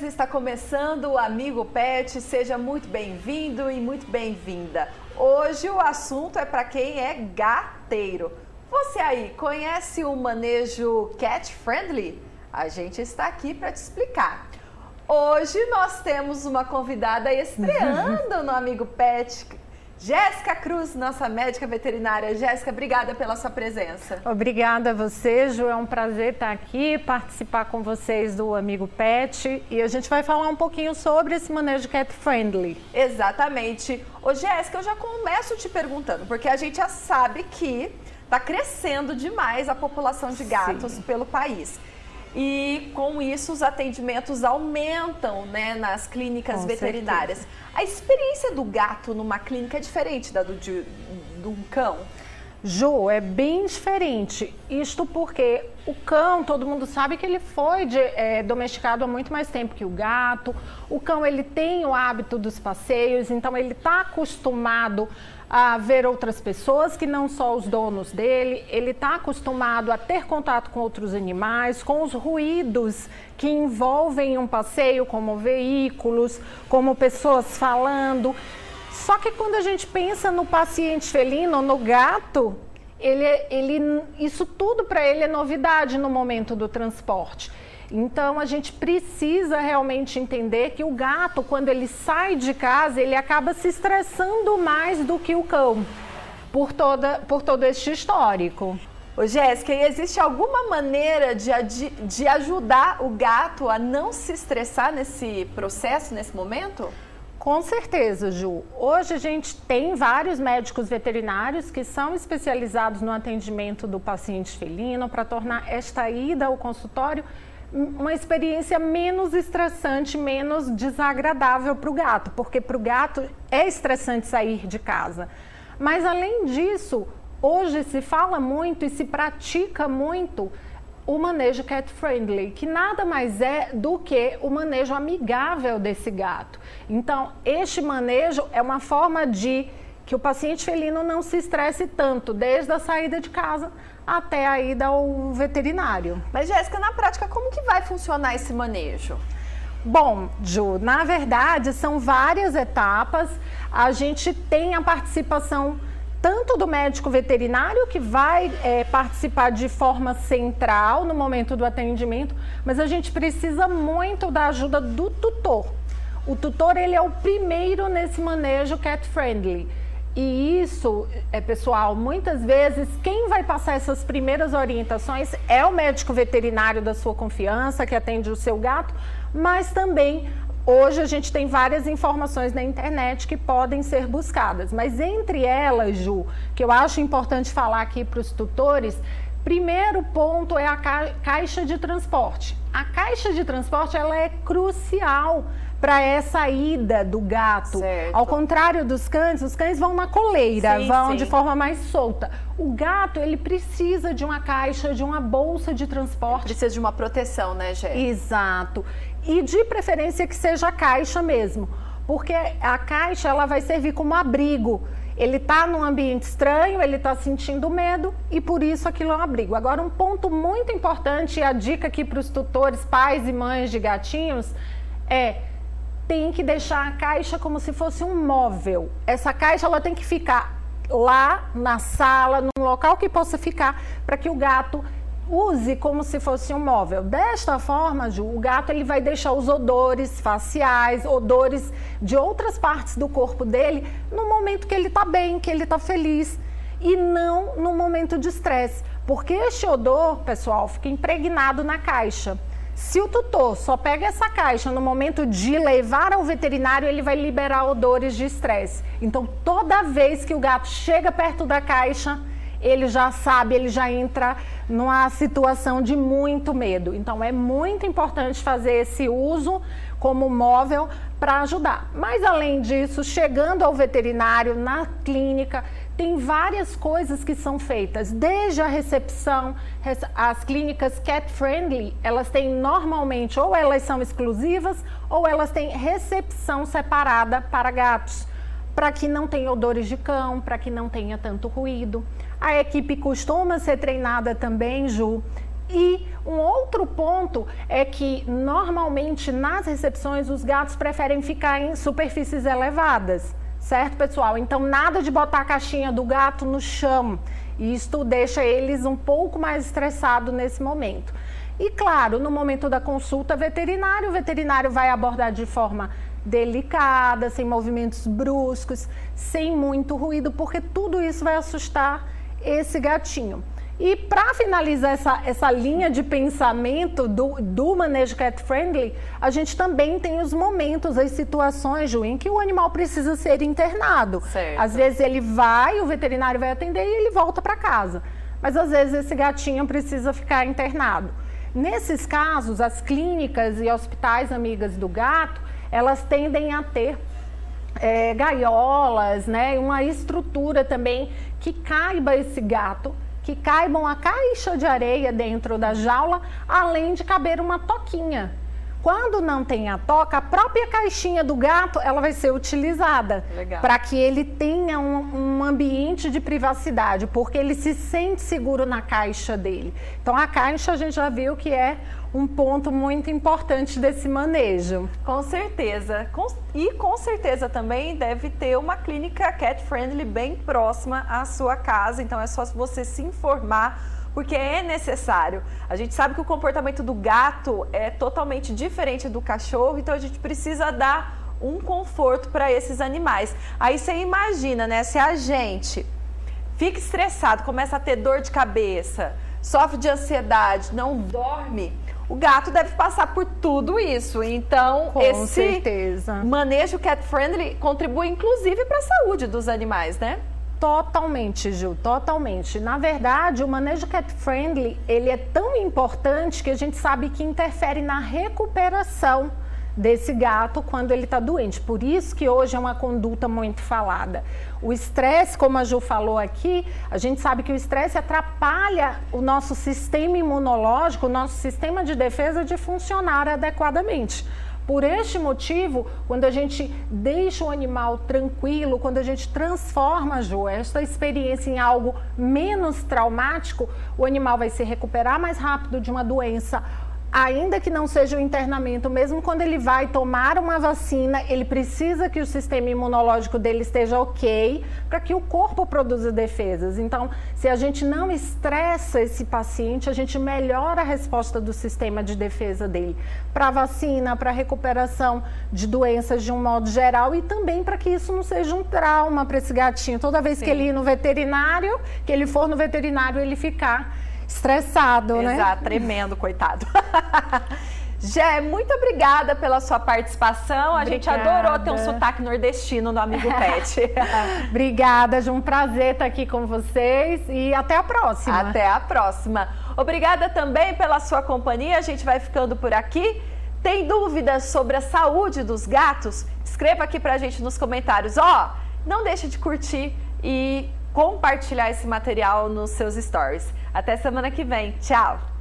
Está começando o Amigo Pet. Seja muito bem-vindo e muito bem-vinda. Hoje o assunto é para quem é gateiro. Você aí conhece o manejo cat friendly? A gente está aqui para te explicar. Hoje nós temos uma convidada estreando no Amigo Pet, Jéssica Cruz, nossa médica veterinária. Jéssica, obrigada pela sua presença. Obrigada a você, Ju. É um prazer estar aqui, participar com vocês do Amigo Pet. E a gente vai falar um pouquinho sobre esse manejo cat friendly. Exatamente. Ô, Jéssica, eu já começo te perguntando, porque a gente já sabe que está crescendo demais a população de gatos Sim. pelo país. E com isso os atendimentos aumentam né, nas clínicas com veterinárias. Certeza. A experiência do gato numa clínica é diferente da do, de, do cão? Ju, é bem diferente. Isto porque o cão, todo mundo sabe que ele foi de, é, domesticado há muito mais tempo que o gato. O cão, ele tem o hábito dos passeios, então ele está acostumado a ver outras pessoas que não só os donos dele. Ele está acostumado a ter contato com outros animais, com os ruídos que envolvem um passeio, como veículos, como pessoas falando. Só que quando a gente pensa no paciente felino, no gato, ele, ele, isso tudo para ele é novidade no momento do transporte. Então a gente precisa realmente entender que o gato, quando ele sai de casa, ele acaba se estressando mais do que o cão, por, toda, por todo este histórico. Ô Jéssica, existe alguma maneira de, de ajudar o gato a não se estressar nesse processo, nesse momento? Com certeza, Ju. Hoje a gente tem vários médicos veterinários que são especializados no atendimento do paciente felino para tornar esta ida ao consultório uma experiência menos estressante, menos desagradável para o gato, porque para o gato é estressante sair de casa. Mas além disso, hoje se fala muito e se pratica muito o manejo cat friendly, que nada mais é do que o manejo amigável desse gato. Então, este manejo é uma forma de que o paciente felino não se estresse tanto, desde a saída de casa até a ida ao veterinário. Mas, Jéssica, na prática, como que vai funcionar esse manejo? Bom, Ju, na verdade, são várias etapas. A gente tem a participação tanto do médico veterinário, que vai é, participar de forma central no momento do atendimento, mas a gente precisa muito da ajuda do tutor. O tutor ele é o primeiro nesse manejo cat friendly. E isso, é, pessoal, muitas vezes quem vai passar essas primeiras orientações é o médico veterinário da sua confiança, que atende o seu gato, mas também hoje a gente tem várias informações na internet que podem ser buscadas. Mas entre elas, Ju, que eu acho importante falar aqui para os tutores, primeiro ponto é a caixa de transporte. A caixa de transporte ela é crucial para essa ida do gato. Certo. Ao contrário dos cães, os cães vão na coleira, sim, vão sim. de forma mais solta. O gato, ele precisa de uma caixa, de uma bolsa de transporte. Ele precisa de uma proteção, né, Gé? Exato. E de preferência que seja a caixa mesmo, porque a caixa ela vai servir como abrigo. Ele está num ambiente estranho, ele está sentindo medo e por isso aquilo é um abrigo. Agora, um ponto muito importante e a dica aqui para os tutores, pais e mães de gatinhos é tem que deixar a caixa como se fosse um móvel. Essa caixa ela tem que ficar lá na sala, num local que possa ficar para que o gato use como se fosse um móvel. Desta forma, Ju, o gato ele vai deixar os odores faciais, odores de outras partes do corpo dele no momento que ele está bem, que ele está feliz e não no momento de estresse, porque este odor, pessoal, fica impregnado na caixa. Se o tutor só pega essa caixa no momento de levar ao veterinário, ele vai liberar odores de estresse. Então, toda vez que o gato chega perto da caixa, ele já sabe, ele já entra numa situação de muito medo. Então, é muito importante fazer esse uso como móvel para ajudar. Mas, além disso, chegando ao veterinário, na clínica, tem várias coisas que são feitas, desde a recepção, as clínicas cat friendly, elas têm normalmente ou elas são exclusivas ou elas têm recepção separada para gatos, para que não tenha odores de cão, para que não tenha tanto ruído. A equipe costuma ser treinada também, Ju, E um outro ponto é que normalmente nas recepções os gatos preferem ficar em superfícies elevadas, certo, pessoal? Então nada de botar a caixinha do gato no chão. Isto deixa eles um pouco mais estressados nesse momento. E claro, no momento da consulta veterinária, o veterinário vai abordar de forma delicada, sem movimentos bruscos, sem muito ruído, porque tudo isso vai assustar esse gatinho. E para finalizar essa, essa linha de pensamento do, do manejo cat friendly, a gente também tem os momentos, as situações, Ju, em que o animal precisa ser internado. Certo. Às vezes ele vai, o veterinário vai atender e ele volta para casa. Mas às vezes esse gatinho precisa ficar internado. Nesses casos, as clínicas e hospitais amigas do gato, elas tendem a ter é, gaiolas, né, uma estrutura também que caiba esse gato que caibam a caixa de areia dentro da jaula, além de caber uma toquinha. Quando não tem a toca, a própria caixinha do gato ela vai ser utilizada para que ele tenha um, um, ambiente de privacidade, porque ele se sente seguro na caixa dele. Então a caixa a gente já viu que é um ponto muito importante desse manejo. Com certeza. E com certeza também deve ter uma clínica cat friendly bem próxima à sua casa. Então é só você se informar porque é necessário. A gente sabe que o comportamento do gato é totalmente diferente do cachorro, então a gente precisa dar um conforto para esses animais. Aí você imagina, né, se a gente fica estressado, começa a ter dor de cabeça, sofre de ansiedade, não dorme, o gato deve passar por tudo isso. Então, Com esse certeza. manejo cat friendly contribui inclusive para a saúde dos animais, né? Totalmente, Gil, totalmente. Na verdade, o manejo cat friendly, ele é tão importante que a gente sabe que interfere na recuperação desse gato quando ele está doente. Por isso que hoje é uma conduta muito falada. O estresse, como a Ju falou aqui, a gente sabe que o estresse atrapalha o nosso sistema imunológico, o nosso sistema de defesa de funcionar adequadamente. Por este motivo, quando a gente deixa o animal tranquilo, quando a gente transforma, Ju, esta experiência em algo menos traumático, o animal vai se recuperar mais rápido de uma doença ainda que não seja o internamento, mesmo quando ele vai tomar uma vacina, ele precisa que o sistema imunológico dele esteja ok para que o corpo produza defesas. Então, se a gente não estressa esse paciente, a gente melhora a resposta do sistema de defesa dele para a vacina, para a recuperação de doenças de um modo geral e também para que isso não seja um trauma para esse gatinho. Toda vez Sim. que ele ir no veterinário, que ele for no veterinário, ele ficar estressado, Exato, né? Exato, tremendo, coitado. Jé, muito obrigada pela sua participação. A obrigada. gente adorou ter um sotaque nordestino no Amigo Pet. obrigada, Ju. Um prazer estar aqui com vocês e até a próxima. Até a próxima. Obrigada também pela sua companhia. A gente vai ficando por aqui. Tem dúvidas sobre a saúde dos gatos? Escreva aqui pra gente nos comentários. Ó, oh, não deixe de curtir e compartilhar esse material nos seus stories. Até semana que vem. Tchau!